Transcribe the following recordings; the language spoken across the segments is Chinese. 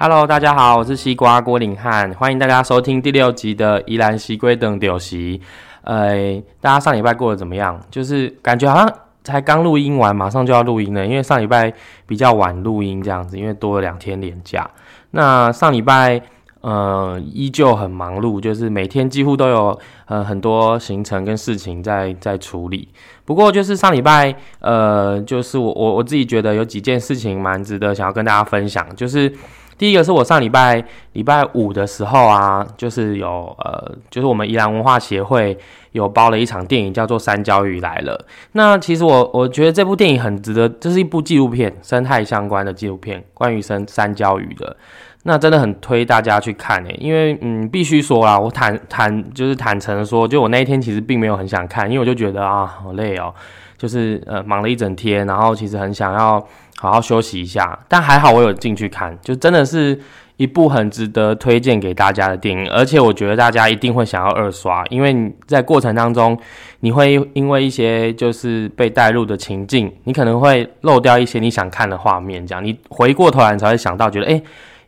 Hello，大家好，我是西瓜郭林汉，欢迎大家收听第六集的宜兰西龟等丢席。呃，大家上礼拜过得怎么样？就是感觉好像才刚录音完，马上就要录音了，因为上礼拜比较晚录音这样子，因为多了两天连假。那上礼拜呃依旧很忙碌，就是每天几乎都有呃很多行程跟事情在在处理。不过就是上礼拜呃，就是我我我自己觉得有几件事情蛮值得想要跟大家分享，就是。第一个是我上礼拜礼拜五的时候啊，就是有呃，就是我们宜兰文化协会有包了一场电影，叫做《三焦鱼来了》。那其实我我觉得这部电影很值得，这是一部纪录片，生态相关的纪录片，关于生三焦鱼的。那真的很推大家去看诶，因为嗯，必须说啦，我坦坦就是坦诚说，就我那一天其实并没有很想看，因为我就觉得啊，好累哦，就是呃忙了一整天，然后其实很想要。好好休息一下，但还好我有进去看，就真的是一部很值得推荐给大家的电影，而且我觉得大家一定会想要二刷，因为你在过程当中，你会因为一些就是被带入的情境，你可能会漏掉一些你想看的画面，这样你回过头来才会想到，觉得哎，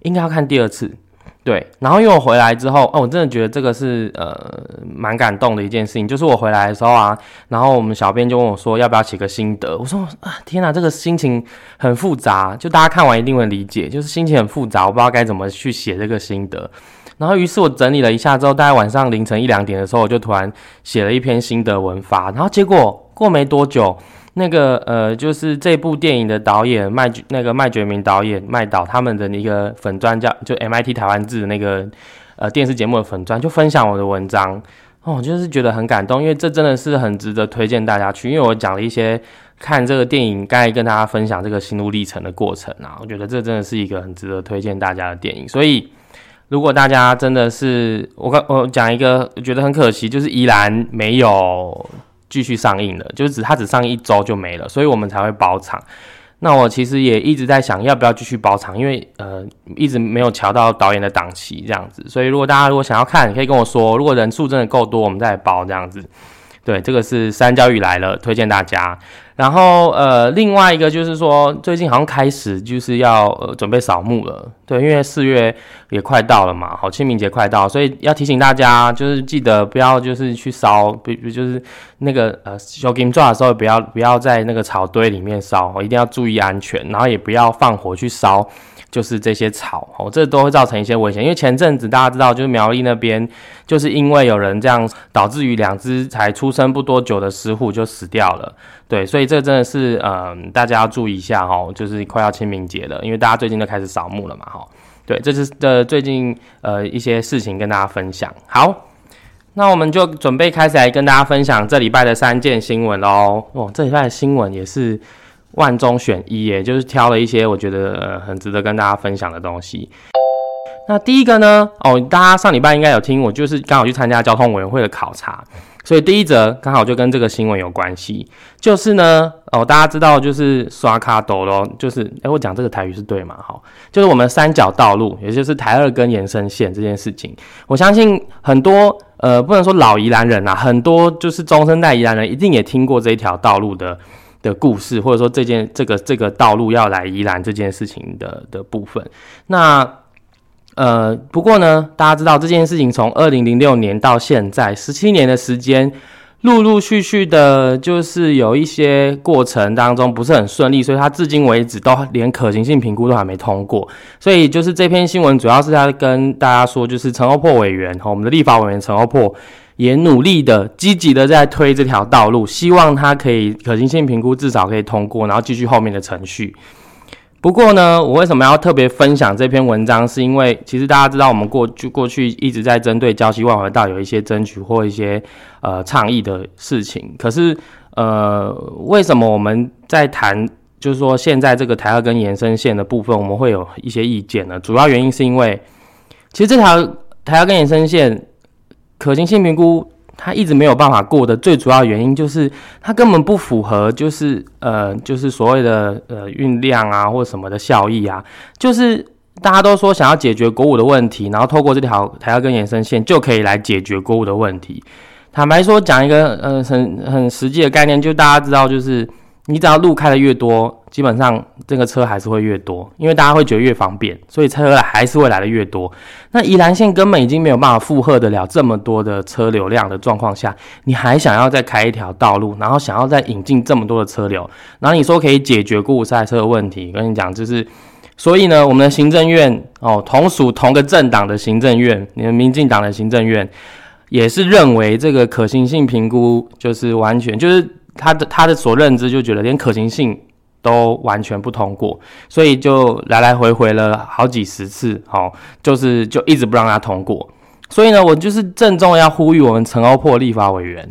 应该要看第二次。对，然后因为我回来之后，哦，我真的觉得这个是呃蛮感动的一件事情。就是我回来的时候啊，然后我们小编就问我说要不要写个心得。我说啊，天哪，这个心情很复杂。就大家看完一定会理解，就是心情很复杂，我不知道该怎么去写这个心得。然后于是我整理了一下之后，大概晚上凌晨一两点的时候，我就突然写了一篇心得文发。然后结果过没多久。那个呃，就是这部电影的导演麦那个麦觉明导演麦导他们的一个粉砖叫就 MIT 台湾字的那个呃电视节目的粉砖就分享我的文章哦，就是觉得很感动，因为这真的是很值得推荐大家去，因为我讲了一些看这个电影刚才跟大家分享这个心路历程的过程啊，我觉得这真的是一个很值得推荐大家的电影，所以如果大家真的是我刚我讲一个觉得很可惜，就是依然没有。继续上映了，就是只它只上一周就没了，所以我们才会包场。那我其实也一直在想要不要继续包场，因为呃一直没有瞧到导演的档期这样子。所以如果大家如果想要看，可以跟我说，如果人数真的够多，我们再包这样子。对，这个是三焦鱼来了，推荐大家。然后呃，另外一个就是说，最近好像开始就是要呃准备扫墓了。对，因为四月也快到了嘛，好清明节快到，所以要提醒大家，就是记得不要就是去烧，比如就是那个呃小金抓的时候，不要不要在那个草堆里面烧，一定要注意安全，然后也不要放火去烧。就是这些草哦，这都会造成一些危险。因为前阵子大家知道，就是苗栗那边，就是因为有人这样，导致于两只才出生不多久的狮虎就死掉了。对，所以这真的是嗯，大家要注意一下哈。就是快要清明节了，因为大家最近都开始扫墓了嘛哈。对，这是的最近呃一些事情跟大家分享。好，那我们就准备开始来跟大家分享这礼拜的三件新闻喽。哦，这礼拜的新闻也是。万中选一，也就是挑了一些我觉得很值得跟大家分享的东西。那第一个呢，哦，大家上礼拜应该有听，我就是刚好去参加交通委员会的考察，所以第一则刚好就跟这个新闻有关系。就是呢，哦，大家知道就是刷卡斗咯，就是哎，我讲这个台语是对吗？好，就是我们三角道路，也就是台二跟延伸线这件事情，我相信很多呃不能说老宜兰人呐，很多就是中生代宜兰人一定也听过这一条道路的。的故事，或者说这件这个这个道路要来宜兰这件事情的的部分，那呃，不过呢，大家知道这件事情从二零零六年到现在十七年的时间，陆陆续续的，就是有一些过程当中不是很顺利，所以它至今为止都连可行性评估都还没通过，所以就是这篇新闻主要是在跟大家说，就是陈欧破委员和我们的立法委员陈欧破。也努力的、积极的在推这条道路，希望它可以可行性评估至少可以通过，然后继续后面的程序。不过呢，我为什么要特别分享这篇文章？是因为其实大家知道，我们过去过去一直在针对礁溪万和道有一些争取或一些呃倡议的事情。可是呃，为什么我们在谈就是说现在这个台二跟延伸线的部分，我们会有一些意见呢？主要原因是因为其实这条台二跟延伸线。可行性评估，它一直没有办法过的最主要原因就是它根本不符合，就是呃，就是所谓的呃运量啊或什么的效益啊，就是大家都说想要解决国五的问题，然后透过这条台二根延伸线就可以来解决国五的问题。坦白说，讲一个呃很很实际的概念，就大家知道，就是你只要路开的越多，基本上这个车还是会越多，因为大家会觉得越方便，所以车还是会来的越多。那宜兰县根本已经没有办法负荷得了这么多的车流量的状况下，你还想要再开一条道路，然后想要再引进这么多的车流，然后你说可以解决过五赛车的问题？跟你讲，就是所以呢，我们的行政院哦，同属同个政党的行政院，你们民进党的行政院也是认为这个可行性评估就是完全就是。他的他的所认知就觉得连可行性都完全不通过，所以就来来回回了好几十次，好，就是就一直不让他通过。所以呢，我就是郑重要呼吁我们陈欧破立法委员，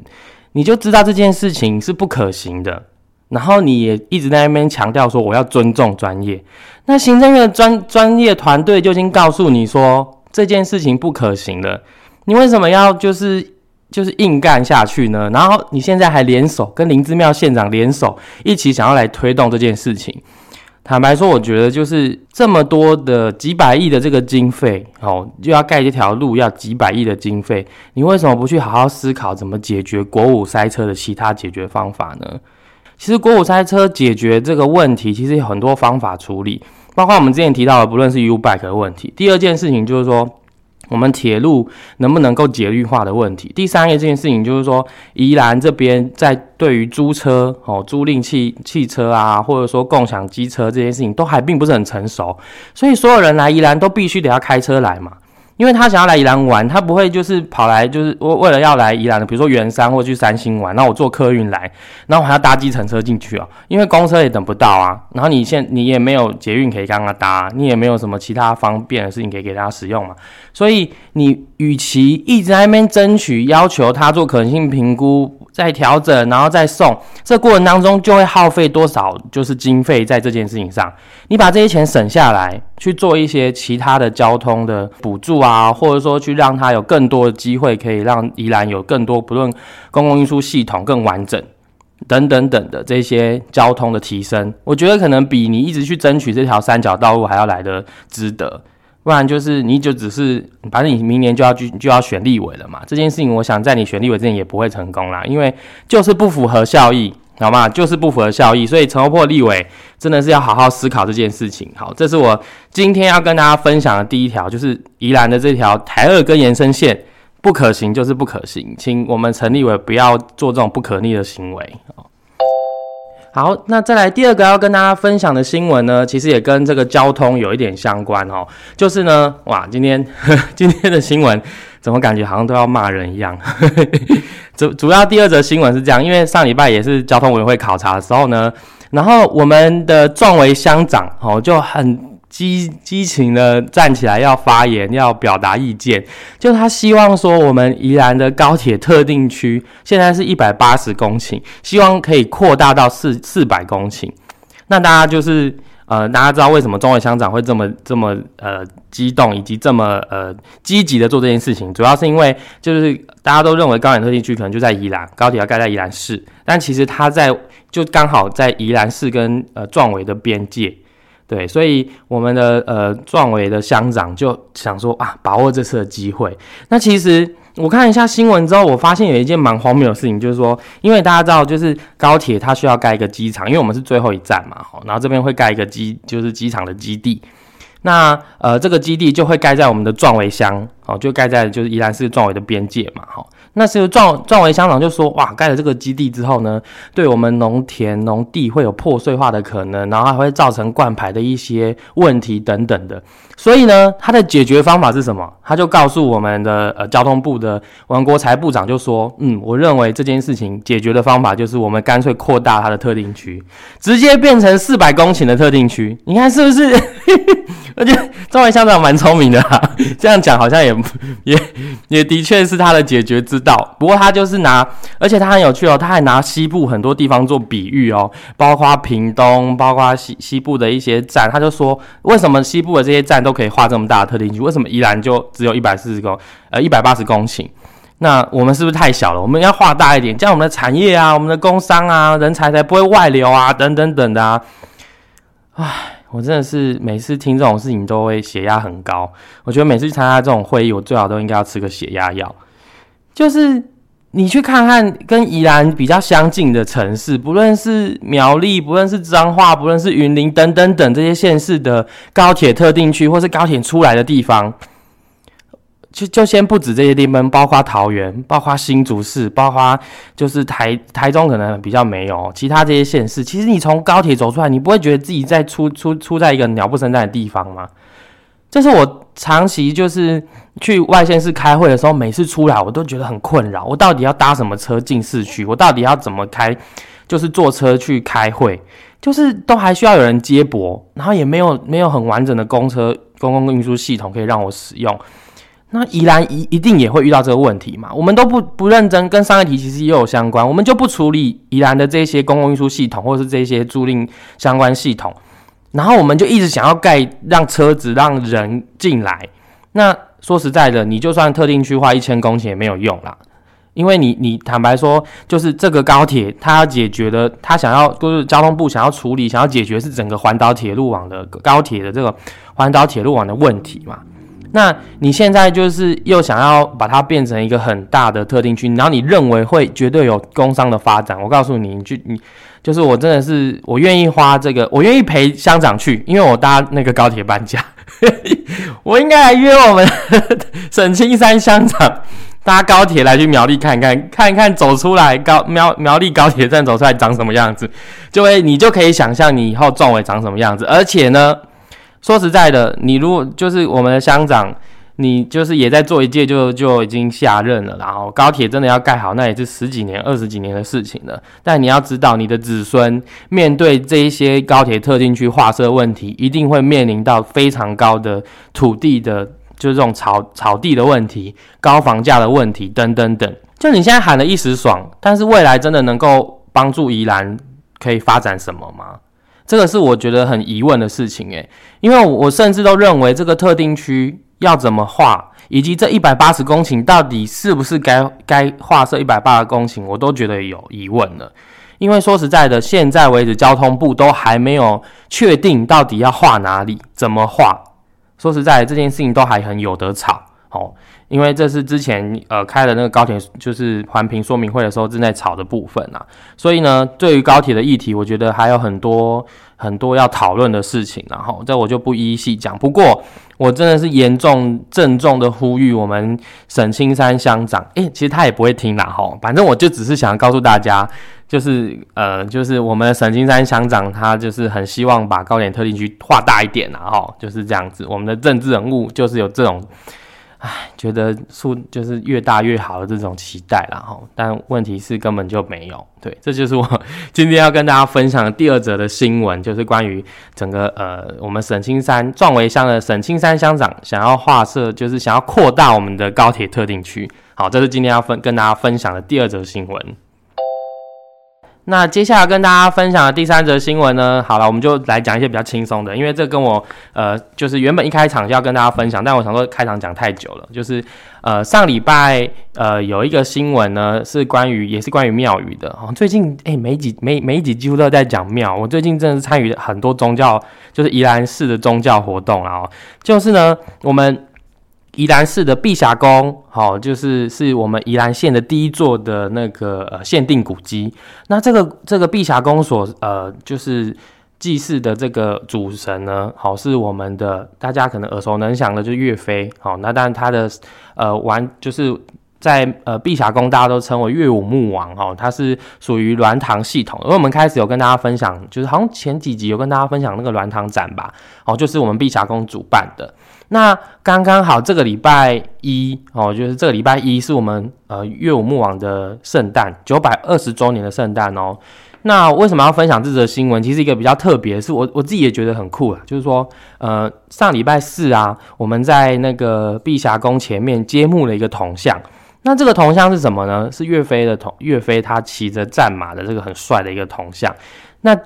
你就知道这件事情是不可行的，然后你也一直在那边强调说我要尊重专业。那行政院的专专业团队就已经告诉你说这件事情不可行了，你为什么要就是？就是硬干下去呢，然后你现在还联手跟林之妙县长联手，一起想要来推动这件事情。坦白说，我觉得就是这么多的几百亿的这个经费，哦，就要盖这条路，要几百亿的经费，你为什么不去好好思考怎么解决国五塞车的其他解决方法呢？其实国五塞车解决这个问题，其实有很多方法处理，包括我们之前提到的，不论是 U bike 的问题。第二件事情就是说。我们铁路能不能够节律化的问题？第三个这件事情就是说，宜兰这边在对于租车哦、租赁汽汽车啊，或者说共享机车这件事情，都还并不是很成熟，所以所有人来宜兰都必须得要开车来嘛。因为他想要来宜兰玩，他不会就是跑来就是为为了要来宜兰的，比如说圆山或去三星玩，那我坐客运来，然后我还要搭计程车进去啊，因为公车也等不到啊，然后你现你也没有捷运可以跟他搭，你也没有什么其他方便的事情可以给他使用嘛，所以你与其一直在那边争取要求他做可能性评估。再调整，然后再送，这过程当中就会耗费多少？就是经费在这件事情上，你把这些钱省下来，去做一些其他的交通的补助啊，啊或者说去让他有更多的机会，可以让宜兰有更多不论公共运输系统更完整等等等的这些交通的提升，我觉得可能比你一直去争取这条三角道路还要来的值得。不然就是你就只是，反正你明年就要就就要选立委了嘛。这件事情，我想在你选立委之前也不会成功啦，因为就是不符合效益，好吗？就是不符合效益，所以陈欧破立委真的是要好好思考这件事情。好，这是我今天要跟大家分享的第一条，就是宜兰的这条台二跟延伸线不可行，就是不可行，请我们陈立委不要做这种不可逆的行为。好，那再来第二个要跟大家分享的新闻呢，其实也跟这个交通有一点相关哦。就是呢，哇，今天 今天的新闻怎么感觉好像都要骂人一样？主主要第二则新闻是这样，因为上礼拜也是交通委员会考察的时候呢，然后我们的壮维乡长哦就很。激激情的站起来要发言，要表达意见，就他希望说，我们宜兰的高铁特定区现在是一百八十公顷，希望可以扩大到四四百公顷。那大家就是呃，大家知道为什么中委乡长会这么这么呃激动，以及这么呃积极的做这件事情，主要是因为就是大家都认为高铁特定区可能就在宜兰，高铁要盖在宜兰市，但其实它在就刚好在宜兰市跟呃壮伟的边界。对，所以我们的呃壮伟的乡长就想说啊，把握这次的机会。那其实我看一下新闻之后，我发现有一件蛮荒谬的事情，就是说，因为大家知道，就是高铁它需要盖一个机场，因为我们是最后一站嘛，然后这边会盖一个机，就是机场的基地。那呃，这个基地就会盖在我们的壮围乡，哦，就盖在就是宜兰市壮围的边界嘛，哈。那时候壮壮维乡长就说：“哇，盖了这个基地之后呢，对我们农田农地会有破碎化的可能，然后还会造成灌排的一些问题等等的。所以呢，他的解决方法是什么？他就告诉我们的呃交通部的王国才部长就说：嗯，我认为这件事情解决的方法就是我们干脆扩大它的特定区，直接变成四百公顷的特定区。你看是不是？而且壮维乡长蛮聪明的哈，这样讲好像也也也的确是他的解决之。”道，不过他就是拿，而且他很有趣哦，他还拿西部很多地方做比喻哦，包括屏东，包括西西部的一些站，他就说，为什么西部的这些站都可以画这么大的特定区，为什么宜兰就只有一百四十公，呃，一百八十公顷？那我们是不是太小了？我们要画大一点，这样我们的产业啊，我们的工商啊，人才才不会外流啊，等等等的啊。唉，我真的是每次听这种事情都会血压很高，我觉得每次去参加这种会议，我最好都应该要吃个血压药。就是你去看看跟宜兰比较相近的城市，不论是苗栗，不论是彰化，不论是云林等等等这些县市的高铁特定区，或是高铁出来的地方，就就先不止这些地方，包括桃园，包括新竹市，包括就是台台中可能比较没有，其他这些县市，其实你从高铁走出来，你不会觉得自己在出出出在一个鸟不生蛋的地方吗？这是我长期就是去外县市开会的时候，每次出来我都觉得很困扰。我到底要搭什么车进市区？我到底要怎么开？就是坐车去开会，就是都还需要有人接驳，然后也没有没有很完整的公车公共运输系统可以让我使用。那宜兰一一定也会遇到这个问题嘛？我们都不不认真，跟上一题其实也有相关，我们就不处理宜兰的这些公共运输系统，或者是这些租赁相关系统。然后我们就一直想要盖让车子让人进来，那说实在的，你就算特定区划一千公顷也没有用啦，因为你你坦白说，就是这个高铁它要解决的，它想要就是交通部想要处理、想要解决是整个环岛铁路网的高铁的这个环岛铁路网的问题嘛。那你现在就是又想要把它变成一个很大的特定区，然后你认为会绝对有工商的发展？我告诉你，你去你。就是我真的是我愿意花这个，我愿意陪乡长去，因为我搭那个高铁搬家，我应该来约我们沈青山乡长搭高铁来去苗栗看看，看一看走出来高苗苗栗高铁站走出来长什么样子，就会你就可以想象你以后壮伟长什么样子。而且呢，说实在的，你如果就是我们的乡长。你就是也在做一届就就已经下任了，然后高铁真的要盖好，那也是十几年、二十几年的事情了。但你要知道，你的子孙面对这一些高铁特定区划设问题，一定会面临到非常高的土地的，就是这种草草地的问题、高房价的问题等等等。就你现在喊的一时爽，但是未来真的能够帮助宜兰可以发展什么吗？这个是我觉得很疑问的事情诶，因为我甚至都认为这个特定区。要怎么画，以及这一百八十公顷到底是不是该该划设一百八十公顷，我都觉得有疑问了。因为说实在的，现在为止交通部都还没有确定到底要画哪里，怎么画。说实在，这件事情都还很有得吵哦。因为这是之前呃开的那个高铁就是环评说明会的时候正在吵的部分啊。所以呢，对于高铁的议题，我觉得还有很多。很多要讨论的事情，然后这我就不一一细讲。不过我真的是严重郑重的呼吁我们沈青山乡长，诶，其实他也不会听啦，吼，反正我就只是想告诉大家，就是呃，就是我们沈青山乡长他就是很希望把高点特定区画大一点啦，吼，就是这样子。我们的政治人物就是有这种。唉，觉得数就是越大越好的这种期待啦。哈，但问题是根本就没有。对，这就是我 今天要跟大家分享的第二则的新闻，就是关于整个呃，我们沈青山壮维乡的沈青山乡长想要划设，就是想要扩大我们的高铁特定区。好，这是今天要分跟大家分享的第二则新闻。那接下来跟大家分享的第三则新闻呢？好了，我们就来讲一些比较轻松的，因为这跟我呃，就是原本一开场就要跟大家分享，但我想说开场讲太久了，就是呃上礼拜呃有一个新闻呢，是关于也是关于庙宇的 哦。最近哎，每几每每一集几乎都在讲庙，我最近真的是参与很多宗教，就是宜兰市的宗教活动然后就是呢我们。宜兰市的碧霞宫，好，就是是我们宜兰县的第一座的那个呃限定古迹。那这个这个碧霞宫所呃就是祭祀的这个主神呢，好是我们的大家可能耳熟能详的，就岳飞。好，那但他的呃玩就是在呃碧霞宫大家都称为岳武穆王哦，他是属于鸾堂系统。因为我们开始有跟大家分享，就是好像前几集有跟大家分享那个鸾堂展吧，哦，就是我们碧霞宫主办的。那刚刚好，这个礼拜一哦，就是这个礼拜一是我们呃岳武穆王的圣诞九百二十周年的圣诞哦。那为什么要分享这则新闻？其实一个比较特别，是我我自己也觉得很酷啊，就是说呃上礼拜四啊，我们在那个碧霞宫前面揭幕了一个铜像。那这个铜像是什么呢？是岳飞的铜，岳飞他骑着战马的这个很帅的一个铜像。那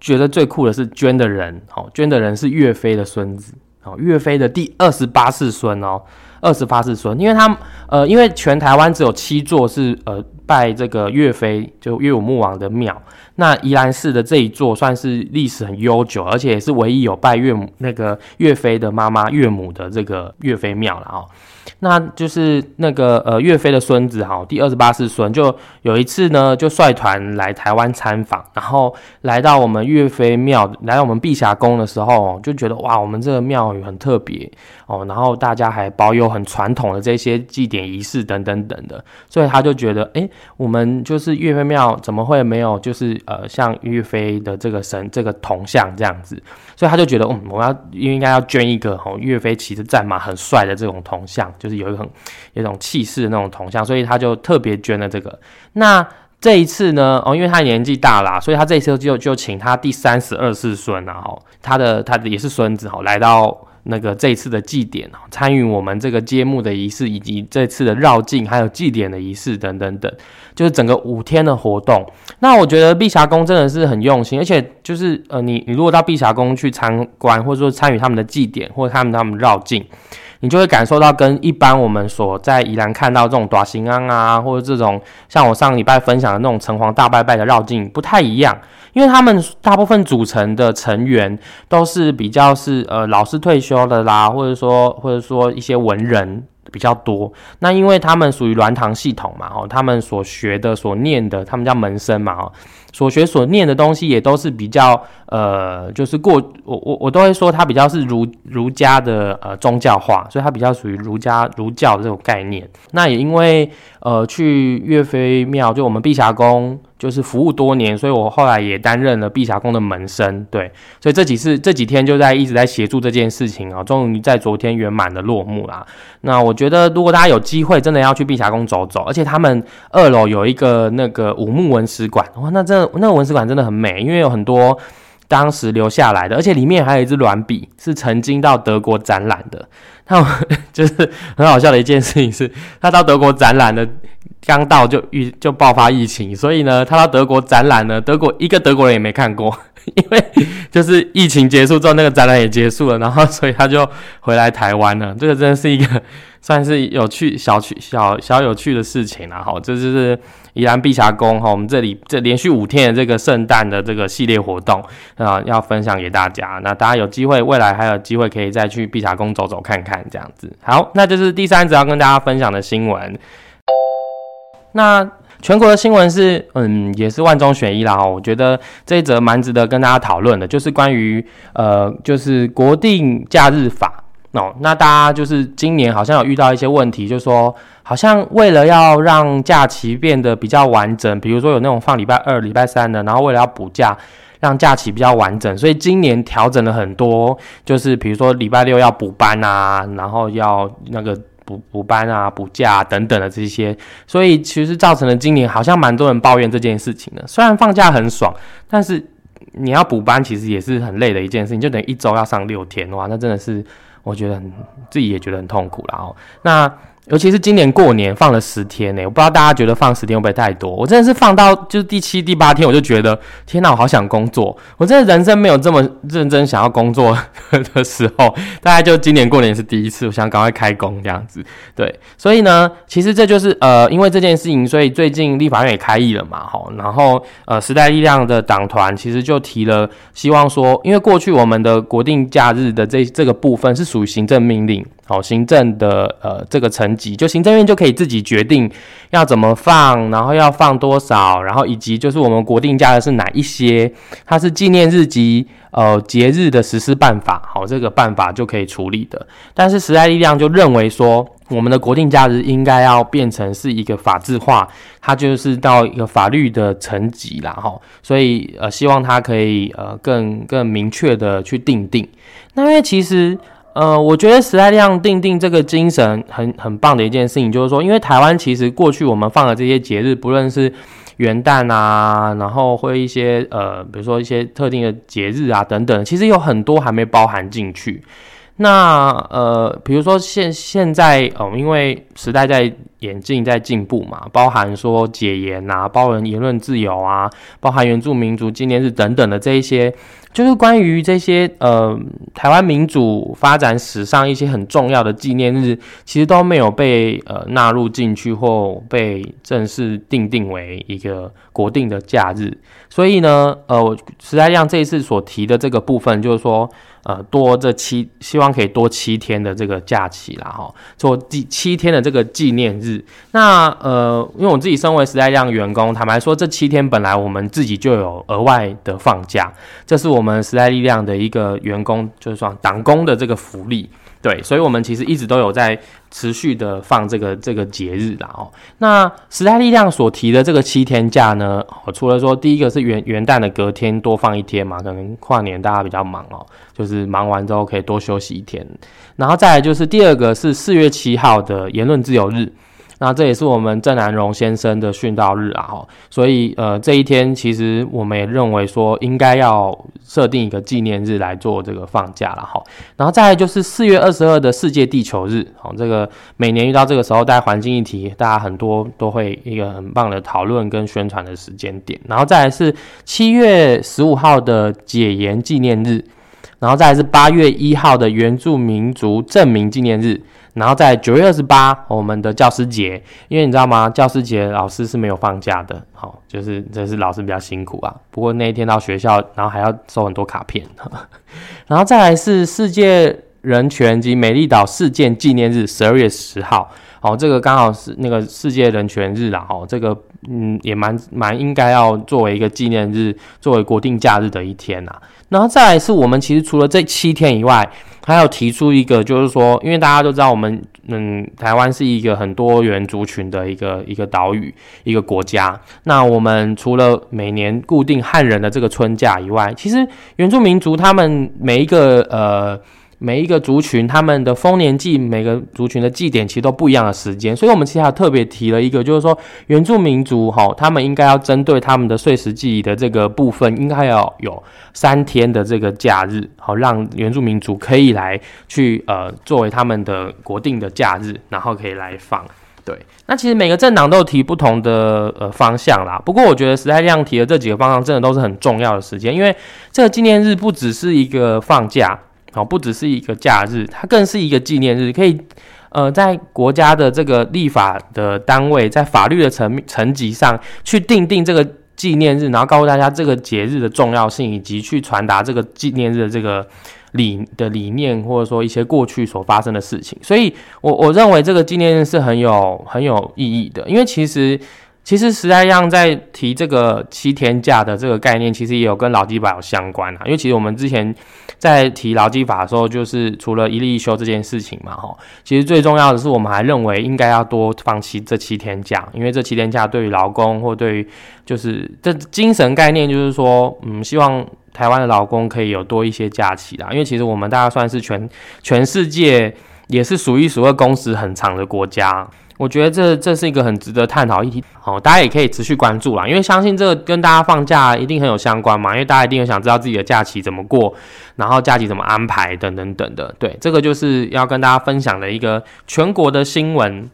觉得最酷的是捐的人，哦，捐的人是岳飞的孙子。岳飞的第二十八世孙哦，二十八世孙，因为他呃，因为全台湾只有七座是呃拜这个岳飞，就岳武穆王的庙。那宜兰市的这一座算是历史很悠久，而且也是唯一有拜岳母那个岳飞的妈妈岳母的这个岳飞庙了哦。那就是那个呃岳飞的孙子哈，第二十八世孙，就有一次呢，就率团来台湾参访，然后来到我们岳飞庙，来到我们碧霞宫的时候，就觉得哇，我们这个庙宇很特别哦，然后大家还保有很传统的这些祭典仪式等等等的，所以他就觉得，哎，我们就是岳飞庙怎么会没有就是呃像岳飞的这个神这个铜像这样子，所以他就觉得，嗯，我要应该要捐一个哦岳飞骑着战马很帅的这种铜像，就。是有一种有一种气势的那种铜像，所以他就特别捐了这个。那这一次呢，哦，因为他年纪大啦，所以他这一次就就请他第三十二世孙啊，哈，他的他的也是孙子哈，来到那个这一次的祭典参与我们这个揭幕的仪式，以及这次的绕境，还有祭典的仪式等等等，就是整个五天的活动。那我觉得碧霞宫真的是很用心，而且就是呃，你你如果到碧霞宫去参观，或者说参与他们的祭典，或者他们他们绕境。你就会感受到跟一般我们所在宜兰看到这种短行安啊，或者这种像我上礼拜分享的那种城隍大拜拜的绕境不太一样，因为他们大部分组成的成员都是比较是呃老师退休的啦，或者说或者说一些文人比较多。那因为他们属于鸾堂系统嘛，哦，他们所学的所念的，他们叫门生嘛，哦。所学所念的东西也都是比较呃，就是过我我我都会说它比较是儒儒家的呃宗教化，所以它比较属于儒家儒教的这种概念。那也因为呃去岳飞庙，就我们碧霞宫就是服务多年，所以我后来也担任了碧霞宫的门生。对，所以这几次这几天就在一直在协助这件事情啊，终于在昨天圆满的落幕啦。那我觉得如果大家有机会真的要去碧霞宫走走，而且他们二楼有一个那个武木文史馆，哇，那真的。那个文史馆真的很美，因为有很多当时留下来的，而且里面还有一支软笔，是曾经到德国展览的。那 就是很好笑的一件事情是，他到德国展览的刚到就遇就爆发疫情，所以呢，他到德国展览呢，德国一个德国人也没看过，因为就是疫情结束之后，那个展览也结束了，然后所以他就回来台湾了。这个真的是一个算是有趣小趣小小有趣的事情了。好，这就是宜兰碧霞宫哈，我们这里这连续五天的这个圣诞的这个系列活动啊，要分享给大家。那大家有机会未来还有机会可以再去碧霞宫走走看看。这样子好，那就是第三则要跟大家分享的新闻。那全国的新闻是，嗯，也是万中选一啦。我觉得这一则蛮值得跟大家讨论的，就是关于呃，就是国定假日法哦。那大家就是今年好像有遇到一些问题，就是说好像为了要让假期变得比较完整，比如说有那种放礼拜二、礼拜三的，然后为了要补假。让假期比较完整，所以今年调整了很多，就是比如说礼拜六要补班啊，然后要那个补补班啊、补假等等的这些，所以其实造成了今年好像蛮多人抱怨这件事情的。虽然放假很爽，但是你要补班其实也是很累的一件事情，就等于一周要上六天哇，那真的是我觉得很自己也觉得很痛苦然后。那尤其是今年过年放了十天呢，我不知道大家觉得放十天会不会太多？我真的是放到就是第七、第八天，我就觉得天哪，我好想工作。我真的人生没有这么认真想要工作的时候，大概就今年过年是第一次，我想赶快开工这样子。对，所以呢，其实这就是呃，因为这件事情，所以最近立法院也开议了嘛，哈。然后呃，时代力量的党团其实就提了，希望说，因为过去我们的国定假日的这这个部分是属于行政命令。好，行政的呃这个层级，就行政院就可以自己决定要怎么放，然后要放多少，然后以及就是我们国定假的是哪一些，它是纪念日及呃节日的实施办法，好，这个办法就可以处理的。但是时代力量就认为说，我们的国定假日应该要变成是一个法制化，它就是到一个法律的层级啦，哈，所以呃希望它可以呃更更明确的去定定。那因为其实。呃，我觉得时代量定定这个精神很很棒的一件事情，就是说，因为台湾其实过去我们放的这些节日，不论是元旦啊，然后会一些呃，比如说一些特定的节日啊等等，其实有很多还没包含进去。那呃，比如说现现在哦，因为时代在演进，在进步嘛，包含说解严啊，包含言论自由啊，包含原住民族纪念日等等的这一些。就是关于这些呃台湾民主发展史上一些很重要的纪念日，其实都没有被呃纳入进去或被正式定定为一个国定的假日。所以呢，呃，时代亮这一次所提的这个部分，就是说。呃多这七，希望可以多七天的这个假期啦，哈，做第七天的这个纪念日。那呃，因为我自己身为时代量员工，坦白说，这七天本来我们自己就有额外的放假，这是我们时代力量的一个员工，就是说党工的这个福利。对，所以，我们其实一直都有在持续的放这个这个节日啦哦。那时代力量所提的这个七天假呢，哦除了说第一个是元元旦的隔天多放一天嘛，可能跨年大家比较忙哦，就是忙完之后可以多休息一天。然后再来就是第二个是四月七号的言论自由日。那这也是我们郑南荣先生的殉道日啊，所以呃这一天其实我们也认为说应该要设定一个纪念日来做这个放假了哈。然后再来就是四月二十二的世界地球日，好，这个每年遇到这个时候，带环境议题，大家很多都会一个很棒的讨论跟宣传的时间点。然后再来是七月十五号的解严纪念日，然后再来是八月一号的原住民族证明纪念日。然后在九月二十八，我们的教师节，因为你知道吗？教师节老师是没有放假的，好，就是这是老师比较辛苦啊。不过那一天到学校，然后还要收很多卡片。然后再来是世界人权及美丽岛事件纪念日，十二月十号，哦，这个刚好是那个世界人权日啦，哦，这个嗯也蛮蛮应该要作为一个纪念日，作为国定假日的一天呐。然后再来是我们其实除了这七天以外，还有提出一个，就是说，因为大家都知道我们嗯台湾是一个很多元族群的一个一个岛屿一个国家，那我们除了每年固定汉人的这个春假以外，其实原住民族他们每一个呃。每一个族群他们的丰年祭，每个族群的祭典其实都不一样的时间，所以我们其实还特别提了一个，就是说原住民族哈，他们应该要针对他们的碎石记忆的这个部分，应该要有三天的这个假日，好让原住民族可以来去呃作为他们的国定的假日，然后可以来放。对，那其实每个政党都有提不同的呃方向啦，不过我觉得时代量提的这几个方向真的都是很重要的时间，因为这个纪念日不只是一个放假。好，不只是一个假日，它更是一个纪念日，可以，呃，在国家的这个立法的单位，在法律的层层级上去定定这个纪念日，然后告诉大家这个节日的重要性，以及去传达这个纪念日的这个理的理念，或者说一些过去所发生的事情。所以，我我认为这个纪念日是很有很有意义的，因为其实。其实时代样在提这个七天假的这个概念，其实也有跟劳基法有相关啊。因为其实我们之前在提劳基法的时候，就是除了一例一休这件事情嘛，哈。其实最重要的是，我们还认为应该要多放弃这七天假，因为这七天假对于劳工或对于就是这精神概念，就是说，嗯，希望台湾的劳工可以有多一些假期啦。因为其实我们大家算是全全世界也是数一数二工时很长的国家。我觉得这这是一个很值得探讨议题，好，大家也可以持续关注啦，因为相信这个跟大家放假一定很有相关嘛，因为大家一定想知道自己的假期怎么过，然后假期怎么安排等等等的，对，这个就是要跟大家分享的一个全国的新闻。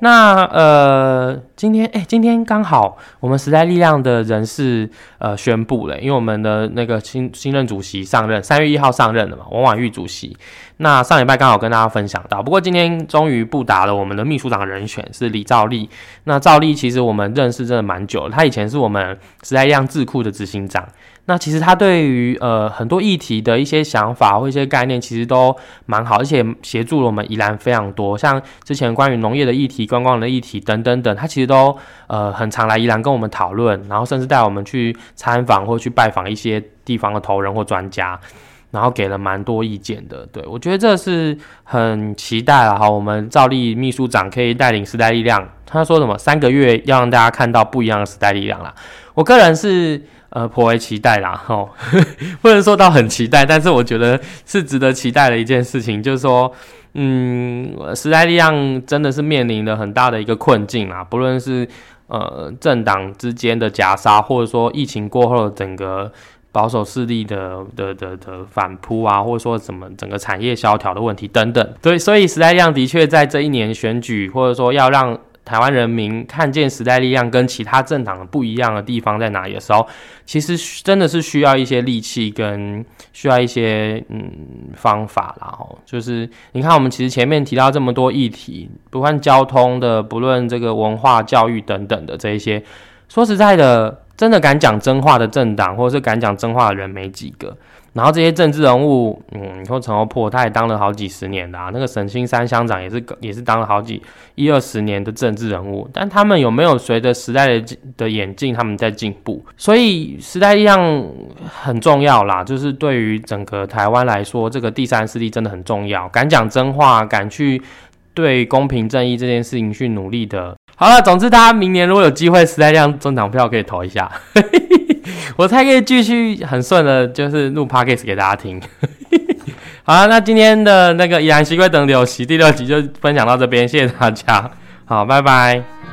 那呃，今天哎，今天刚好我们时代力量的人事呃宣布了，因为我们的那个新新任主席上任，三月一号上任的嘛，王婉玉主席。那上礼拜刚好跟大家分享到，不过今天终于布达了我们的秘书长人选是李兆利。那兆利其实我们认识真的蛮久了，他以前是我们时代力量智库的执行长。那其实他对于呃很多议题的一些想法或一些概念，其实都蛮好，而且协助了我们宜兰非常多。像之前关于农业的议题、观光的议题等等等，他其实都都呃很常来宜兰跟我们讨论，然后甚至带我们去参访或去拜访一些地方的头人或专家，然后给了蛮多意见的。对我觉得这是很期待了哈，我们赵丽秘书长可以带领时代力量。他说什么？三个月要让大家看到不一样的时代力量啦。我个人是。呃，颇为期待啦，吼，不能说到很期待，但是我觉得是值得期待的一件事情，就是说，嗯，时代力量真的是面临了很大的一个困境啊，不论是呃政党之间的夹杀，或者说疫情过后整个保守势力的的的的反扑啊，或者说怎么整个产业萧条的问题等等，对，所以时代力量的确在这一年选举，或者说要让。台湾人民看见时代力量跟其他政党不一样的地方在哪里的时候，其实真的是需要一些力气跟需要一些嗯方法啦。哦，就是你看我们其实前面提到这么多议题，不论交通的，不论这个文化教育等等的这一些，说实在的，真的敢讲真话的政党或者是敢讲真话的人没几个。然后这些政治人物，嗯，你说陈欧破，他也当了好几十年的啊。那个沈青山乡长也是也是当了好几一二十年的政治人物，但他们有没有随着时代的的演进，他们在进步？所以时代力量很重要啦，就是对于整个台湾来说，这个第三势力真的很重要，敢讲真话，敢去对公平正义这件事情去努力的。好了，总之大家明年如果有机会，时代量中奖票可以投一下。我才可以继续很顺的，就是录 podcast 给大家听。好了，那今天的那个《依然习惯等流习》第六集就分享到这边，谢谢大家，好，拜拜。